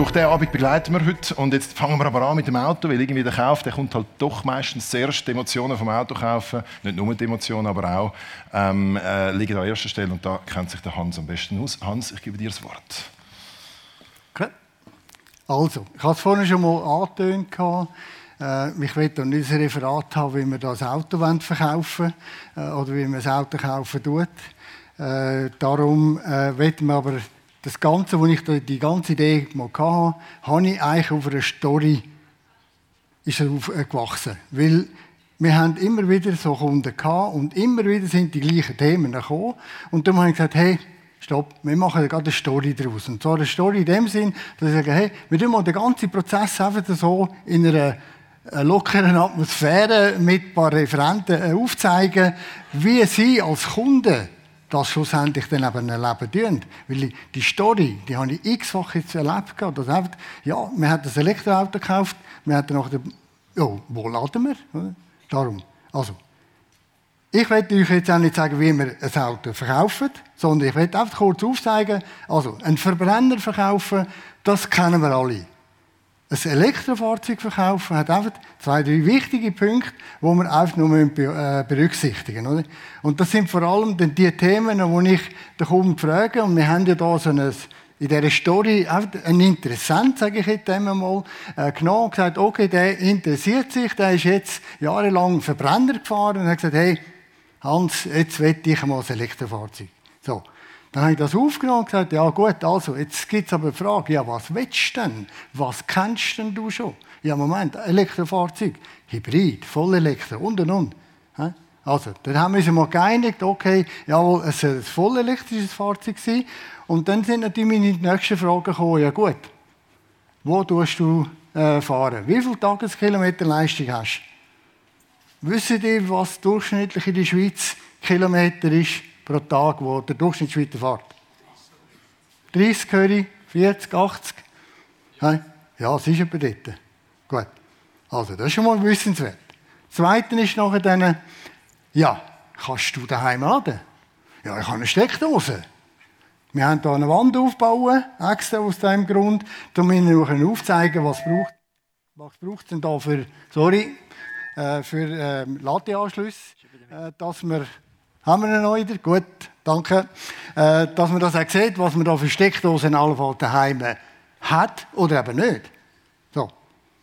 durch den Abend begleiten wir heute. Und jetzt fangen wir aber an mit dem Auto, weil irgendwie der Kauf, der kommt halt doch meistens zuerst. Die Emotionen vom Auto kaufen, nicht nur die Emotionen, aber auch, ähm, äh, liegen an erster Stelle. Und da kennt sich der Hans am besten aus. Hans, ich gebe dir das Wort. Okay. Also, ich habe es vorhin schon mal angetönt. Äh, ich will nicht ein Referat haben, wie wir das Auto verkaufen wollen äh, oder wie man das Auto kaufen tut. Äh, darum äh, wird man aber das Ganze, wo ich die ganze Idee mal hatte, habe ich eigentlich auf einer Story ist aufgewachsen. Weil wir haben immer wieder so Kunden gehabt und immer wieder sind die gleichen Themen gekommen. Und dann habe ich gesagt, hey, stopp, wir machen gerade eine Story daraus. Und zwar eine Story in dem Sinn, dass ich sage, hey, wir tun mal den ganzen Prozess einfach so in einer lockeren Atmosphäre mit ein paar Referenten äh, aufzeigen, wie sie als Kunden das schlussendlich dann eben erleben tun. Weil die Story, die habe ich x-fach jetzt erlebt. Dass einfach, ja, wir haben ein Elektroauto gekauft, haben noch den, ja, wo laden wir? Darum. Also, ich werde euch jetzt auch nicht sagen, wie wir ein Auto verkaufen, sondern ich werde einfach kurz aufzeigen, also, einen Verbrenner verkaufen, das kennen wir alle. Ein Elektrofahrzeug verkaufen hat einfach zwei, drei wichtige Punkte, die wir einfach nur äh, berücksichtigen müssen. Und das sind vor allem dann die Themen, die ich den Kunden frage. Und wir haben ja da so ein, in dieser Story ein Interessent, sage ich jetzt einmal, äh, genommen und gesagt, okay, der interessiert sich, der ist jetzt jahrelang Verbrenner gefahren und hat gesagt, hey, Hans, jetzt will ich mal ein Elektrofahrzeug. So. Dann habe ich das aufgenommen und gesagt, ja gut, also, jetzt gibt es aber die Frage, ja, was willst du denn? Was kennst denn du schon? Ja, Moment, Elektrofahrzeug, Hybrid, Vollelektro und und und. Also, dann haben wir uns mal geeinigt, okay, jawohl, es soll ein vollelektrisches Fahrzeug sein. Und dann sind natürlich meine nächsten Fragen gekommen, ja gut, wo tust du äh, fahren? Wie viele Tageskilometer Leistung hast du? Wissen ihr, was durchschnittlich in der Schweiz Kilometer ist? Pro Tag, wo der Durchschnittsschweizer fährt? 30 höre 40, 80? Ja, es ist etwa dort. Gut. Also, das ist schon mal wissenswert. Das Zweite ist nachher dann, ja, kannst du daheim laden? Ja, ich habe eine Steckdose. Wir haben hier eine Wand aufbauen, extra aus diesem Grund, um Ihnen aufzeigen, was braucht. Was braucht es denn da für, sorry, äh, für ähm, Ladeanschlüsse, äh, dass wir haben wir ihn noch? Gut, danke. Äh, dass man das auch sieht, was man da für Steckdosen allenfalls daheim hat oder eben nicht. So.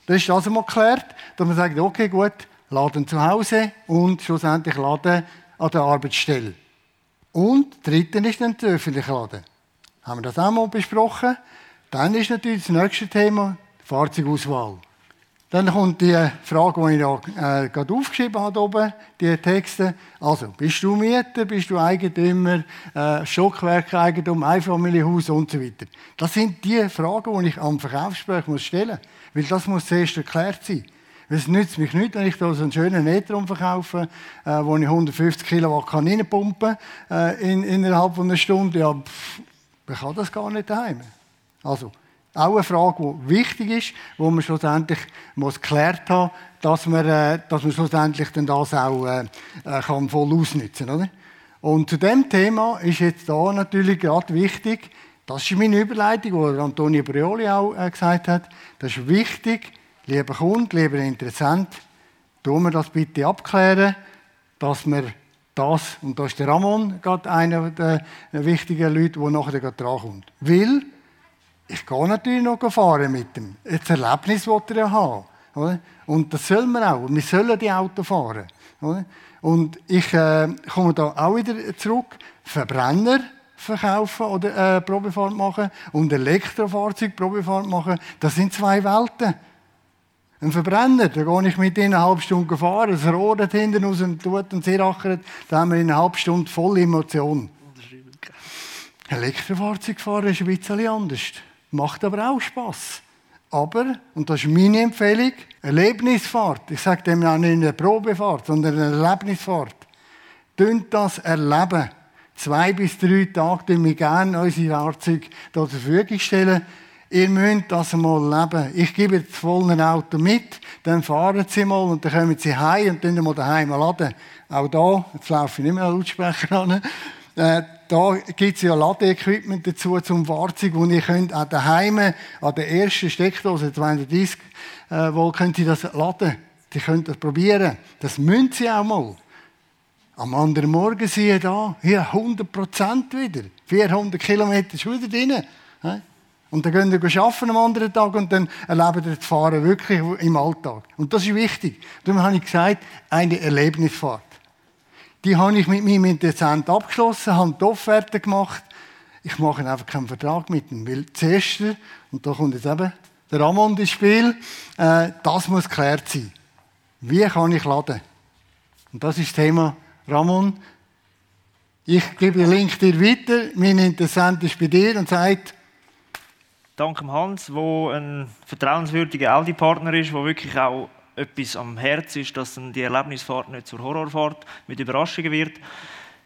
Das ist das einmal geklärt, dass man sagt, okay, gut, laden zu Hause und schlussendlich laden an der Arbeitsstelle. Und drittens ist dann der öffentliche Laden. Haben wir das auch mal besprochen? Dann ist natürlich das nächste Thema die Fahrzeugauswahl. Dann kommt die Frage, die ich ja, äh, gerade aufgeschrieben habe, oben, die Texte. Also, bist du Mieter, bist du Eigentümer, äh, Stockwerkeigentum, Einfamilienhaus und so weiter. Das sind die Fragen, die ich am Verkaufsgespräch muss stellen muss. Weil das muss zuerst erklärt sein. Weil es nützt mich nicht, wenn ich da so einen schönen E-Tron verkaufe, äh, wo ich 150 Kilowatt kann reinpumpen kann, äh, in, innerhalb von einer Stunde. Ja, pff, ich kann das gar nicht daheim. Also, auch eine Frage, die wichtig ist, wo man schlussendlich muss geklärt haben, dass man, äh, dass man schlussendlich dann das auch äh, äh, kann voll ausnutzen kann. Und zu dem Thema ist jetzt da natürlich gerade wichtig, das ist meine Überleitung, die Antonio Brioli auch äh, gesagt hat, das ist wichtig, lieber Kunde, lieber Interessent, tun wir das bitte abklären, dass wir das, und da ist der Ramon gerade einer der wichtigen Leute, der nachher gerade drankommt. Weil, ich gehe natürlich noch fahren mit dem. Das Erlebnis will er ja haben. Oder? Und das soll man auch. Wir sollen die Auto fahren. Oder? Und ich äh, komme da auch wieder zurück. Verbrenner verkaufen oder äh, Probefahrt machen und Elektrofahrzeug Probefahrt machen, das sind zwei Welten. Ein Verbrenner, da gehe ich mit in eine halbe Stunde fahren, es rohrt hinten aus und tut und sehr achert, da haben wir in einer halben Stunde voll Emotion. Elektrofahrzeug fahren ist ein bisschen anders. Macht aber auch Spass. Aber, und das ist meine Empfehlung, Erlebnisfahrt. Ich sage dem auch nicht eine Probefahrt, sondern eine Erlebnisfahrt. Tönt das erleben. Zwei bis drei Tage tun wir gerne unsere Fahrzeuge zur Verfügung stellen. Ihr müsst das mal leben. Ich gebe das volle Auto mit, dann fahren Sie mal und dann kommen Sie heim und dann mal daheim laden. Auch da, jetzt laufe ich nicht mehr Lautsprecher an, Äh, da gibt es ja Ladeequipment dazu zum Fahrzeug, wo ihr könnt auch daheim an der ersten Steckdose 230 äh, Volt könnt ihr das laden. Die könnt das probieren. Das müssen sie auch mal. Am anderen Morgen siehe da, hier 100 Prozent wieder. 400 Kilometer ist wieder drin. Und dann gehen wir arbeiten am anderen Tag und dann erleben wir das Fahren wirklich im Alltag. Und das ist wichtig. Darum habe ich gesagt, eine Erlebnisfahrt. Die habe ich mit meinem Interessenten abgeschlossen, habe die Offerte gemacht. Ich mache einfach keinen Vertrag mit ihm, weil zuerst, und da kommt jetzt eben der Ramon ins Spiel, äh, das muss geklärt sein. Wie kann ich laden? Und das ist das Thema Ramon. Ich gebe den Link dir weiter, mein Interessent ist bei dir und sagt, Dank Hans, der ein vertrauenswürdiger Audi-Partner ist, der wirklich auch etwas am Herzen ist, dass dann die Erlebnisfahrt nicht zur Horrorfahrt mit Überraschungen wird,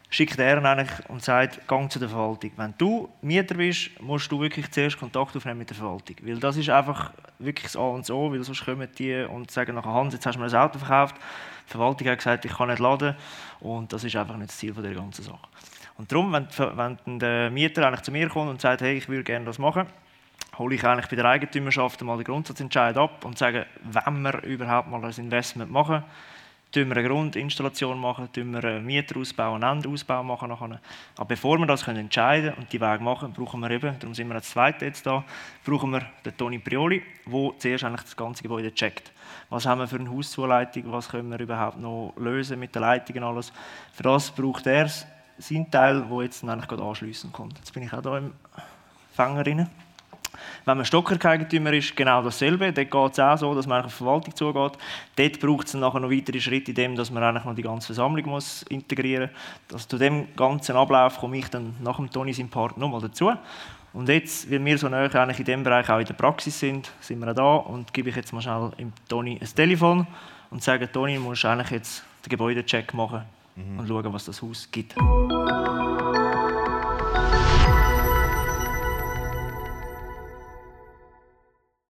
schickt er eigentlich und sagt, gang zu der Verwaltung. Wenn du Mieter bist, musst du wirklich zuerst Kontakt aufnehmen mit der Verwaltung. Weil das ist einfach wirklich das A und so, weil sonst kommen die und sagen nachher, Hans, jetzt hast du mir ein Auto verkauft. Die Verwaltung hat gesagt, ich kann nicht laden und das ist einfach nicht das Ziel von der ganzen Sache. Und darum, wenn, wenn der Mieter eigentlich zu mir kommt und sagt, hey, ich würde gerne das machen, hole ich eigentlich bei der Eigentümerschaft mal den Grundsatzentscheid ab und sage, wenn wir überhaupt mal ein Investment machen, tun wir eine Grundinstallation machen, tun wir einen Mieterausbau, einen Endausbau machen. Nachher. Aber bevor wir das können entscheiden und die Weg machen, brauchen wir eben, darum sind wir als Zweite jetzt da, brauchen wir den Toni Prioli, der zuerst eigentlich das ganze Gebäude checkt. Was haben wir für eine Hauszuleitung, was können wir überhaupt noch lösen mit den Leitungen alles. Für das braucht er seinen Teil, der jetzt eigentlich gerade anschliessen kommt. Jetzt bin ich auch hier im Fänger. Wenn man Stockerkeigentümer ist, genau dasselbe. Dort geht es auch so, dass man auf die Verwaltung zugeht. Dort braucht es nachher noch weitere Schritte in dem, dass man eigentlich noch die ganze Versammlung muss integrieren muss. Also zu dem ganzen Ablauf komme ich dann nach dem Toni seinem Part nochmal dazu. Und jetzt, weil wir so nah eigentlich in dem Bereich auch in der Praxis sind, sind wir auch da und gebe ich jetzt mal schnell dem Toni ein Telefon und sage, Toni, du musst eigentlich jetzt den Gebäudecheck machen mhm. und schauen, was das Haus gibt.